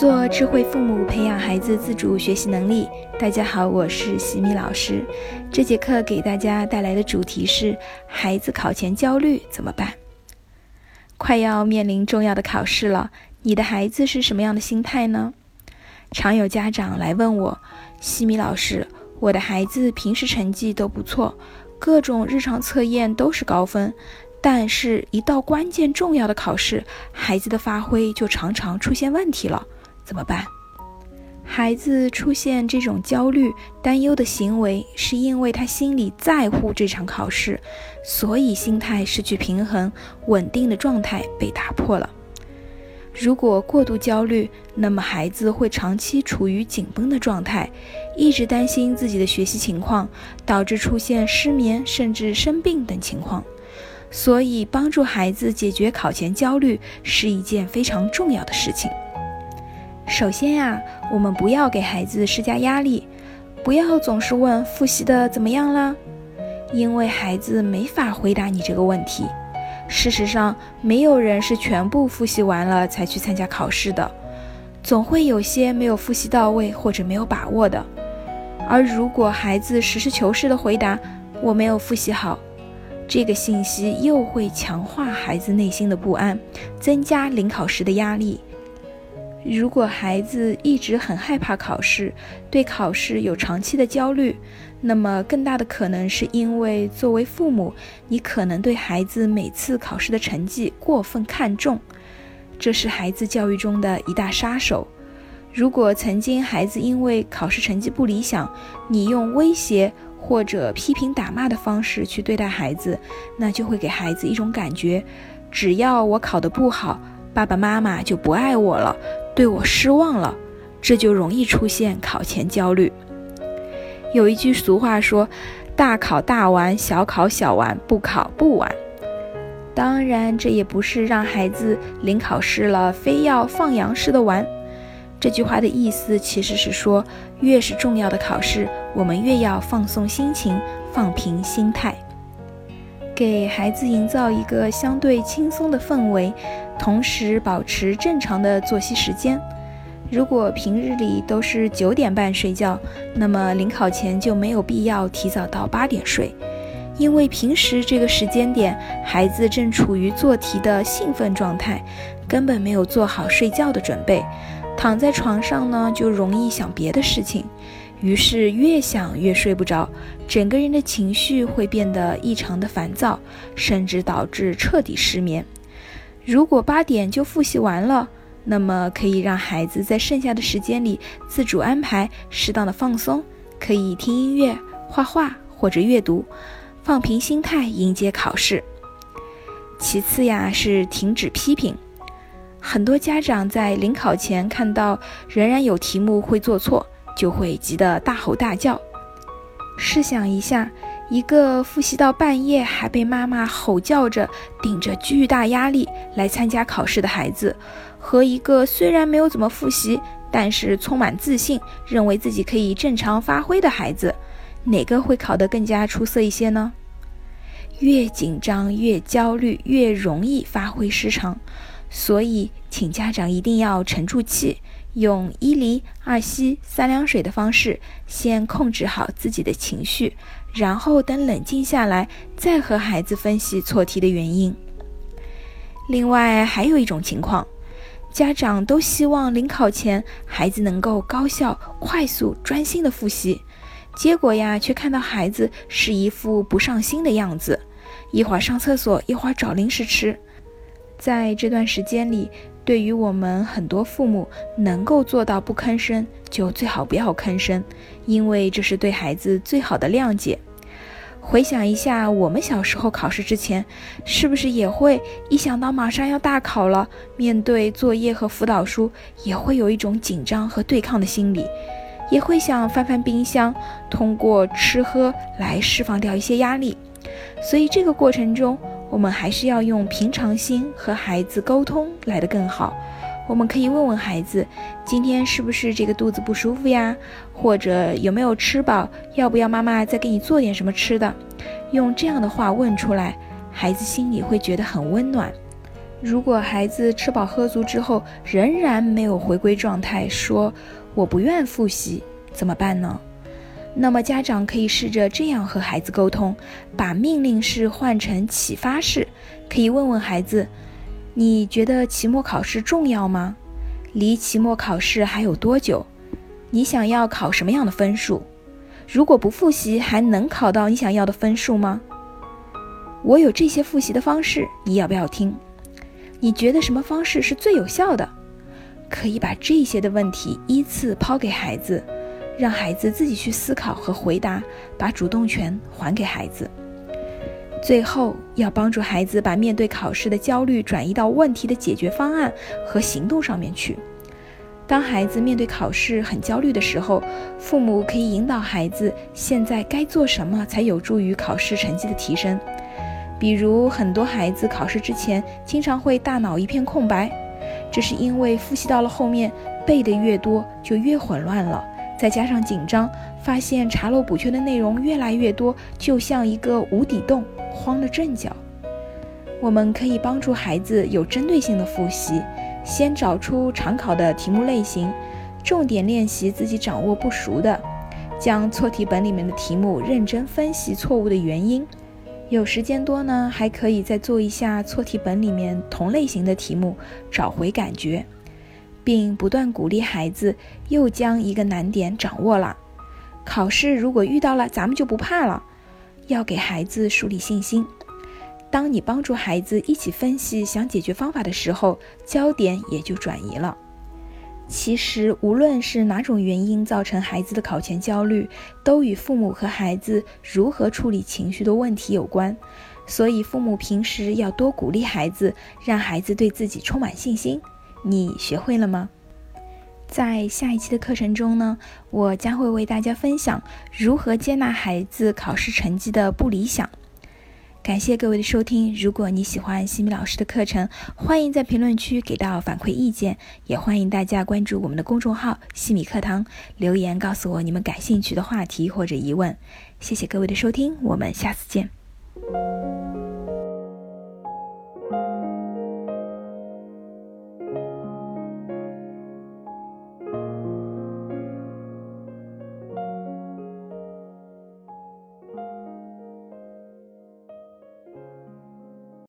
做智慧父母，培养孩子自主学习能力。大家好，我是西米老师。这节课给大家带来的主题是：孩子考前焦虑怎么办？快要面临重要的考试了，你的孩子是什么样的心态呢？常有家长来问我，西米老师，我的孩子平时成绩都不错，各种日常测验都是高分。但是，一到关键重要的考试，孩子的发挥就常常出现问题了，怎么办？孩子出现这种焦虑、担忧的行为，是因为他心里在乎这场考试，所以心态失去平衡，稳定的状态被打破了。如果过度焦虑，那么孩子会长期处于紧绷的状态，一直担心自己的学习情况，导致出现失眠甚至生病等情况。所以，帮助孩子解决考前焦虑是一件非常重要的事情。首先呀，我们不要给孩子施加压力，不要总是问复习的怎么样了，因为孩子没法回答你这个问题。事实上，没有人是全部复习完了才去参加考试的，总会有些没有复习到位或者没有把握的。而如果孩子实事求是的回答“我没有复习好”，这个信息又会强化孩子内心的不安，增加临考时的压力。如果孩子一直很害怕考试，对考试有长期的焦虑，那么更大的可能是因为作为父母，你可能对孩子每次考试的成绩过分看重，这是孩子教育中的一大杀手。如果曾经孩子因为考试成绩不理想，你用威胁。或者批评打骂的方式去对待孩子，那就会给孩子一种感觉：只要我考得不好，爸爸妈妈就不爱我了，对我失望了，这就容易出现考前焦虑。有一句俗话说：“大考大玩，小考小玩，不考不玩。”当然，这也不是让孩子临考试了非要放羊似的玩。这句话的意思其实是说，越是重要的考试，我们越要放松心情，放平心态，给孩子营造一个相对轻松的氛围，同时保持正常的作息时间。如果平日里都是九点半睡觉，那么临考前就没有必要提早到八点睡，因为平时这个时间点，孩子正处于做题的兴奋状态，根本没有做好睡觉的准备。躺在床上呢，就容易想别的事情，于是越想越睡不着，整个人的情绪会变得异常的烦躁，甚至导致彻底失眠。如果八点就复习完了，那么可以让孩子在剩下的时间里自主安排适当的放松，可以听音乐、画画或者阅读，放平心态迎接考试。其次呀，是停止批评。很多家长在临考前看到仍然有题目会做错，就会急得大吼大叫。试想一下，一个复习到半夜还被妈妈吼叫着顶着巨大压力来参加考试的孩子，和一个虽然没有怎么复习，但是充满自信，认为自己可以正常发挥的孩子，哪个会考得更加出色一些呢？越紧张越焦虑，越容易发挥失常。所以，请家长一定要沉住气，用一离二吸三凉水的方式，先控制好自己的情绪，然后等冷静下来，再和孩子分析错题的原因。另外，还有一种情况，家长都希望临考前孩子能够高效、快速、专心的复习，结果呀，却看到孩子是一副不上心的样子，一会儿上厕所，一会儿找零食吃。在这段时间里，对于我们很多父母能够做到不吭声，就最好不要吭声，因为这是对孩子最好的谅解。回想一下，我们小时候考试之前，是不是也会一想到马上要大考了，面对作业和辅导书，也会有一种紧张和对抗的心理，也会想翻翻冰箱，通过吃喝来释放掉一些压力。所以这个过程中，我们还是要用平常心和孩子沟通来得更好。我们可以问问孩子，今天是不是这个肚子不舒服呀？或者有没有吃饱？要不要妈妈再给你做点什么吃的？用这样的话问出来，孩子心里会觉得很温暖。如果孩子吃饱喝足之后仍然没有回归状态，说我不愿复习，怎么办呢？那么家长可以试着这样和孩子沟通，把命令式换成启发式，可以问问孩子：你觉得期末考试重要吗？离期末考试还有多久？你想要考什么样的分数？如果不复习，还能考到你想要的分数吗？我有这些复习的方式，你要不要听？你觉得什么方式是最有效的？可以把这些的问题依次抛给孩子，让孩子自己去思考和回答，把主动权还给孩子。最后，要帮助孩子把面对考试的焦虑转移到问题的解决方案和行动上面去。当孩子面对考试很焦虑的时候，父母可以引导孩子现在该做什么才有助于考试成绩的提升。比如，很多孩子考试之前经常会大脑一片空白，这是因为复习到了后面背的越多就越混乱了，再加上紧张，发现查漏补缺的内容越来越多，就像一个无底洞，慌了阵脚。我们可以帮助孩子有针对性的复习。先找出常考的题目类型，重点练习自己掌握不熟的，将错题本里面的题目认真分析错误的原因。有时间多呢，还可以再做一下错题本里面同类型的题目，找回感觉，并不断鼓励孩子又将一个难点掌握了。考试如果遇到了，咱们就不怕了，要给孩子树立信心。当你帮助孩子一起分析、想解决方法的时候，焦点也就转移了。其实，无论是哪种原因造成孩子的考前焦虑，都与父母和孩子如何处理情绪的问题有关。所以，父母平时要多鼓励孩子，让孩子对自己充满信心。你学会了吗？在下一期的课程中呢，我将会为大家分享如何接纳孩子考试成绩的不理想。感谢各位的收听。如果你喜欢西米老师的课程，欢迎在评论区给到反馈意见，也欢迎大家关注我们的公众号“西米课堂”，留言告诉我你们感兴趣的话题或者疑问。谢谢各位的收听，我们下次见。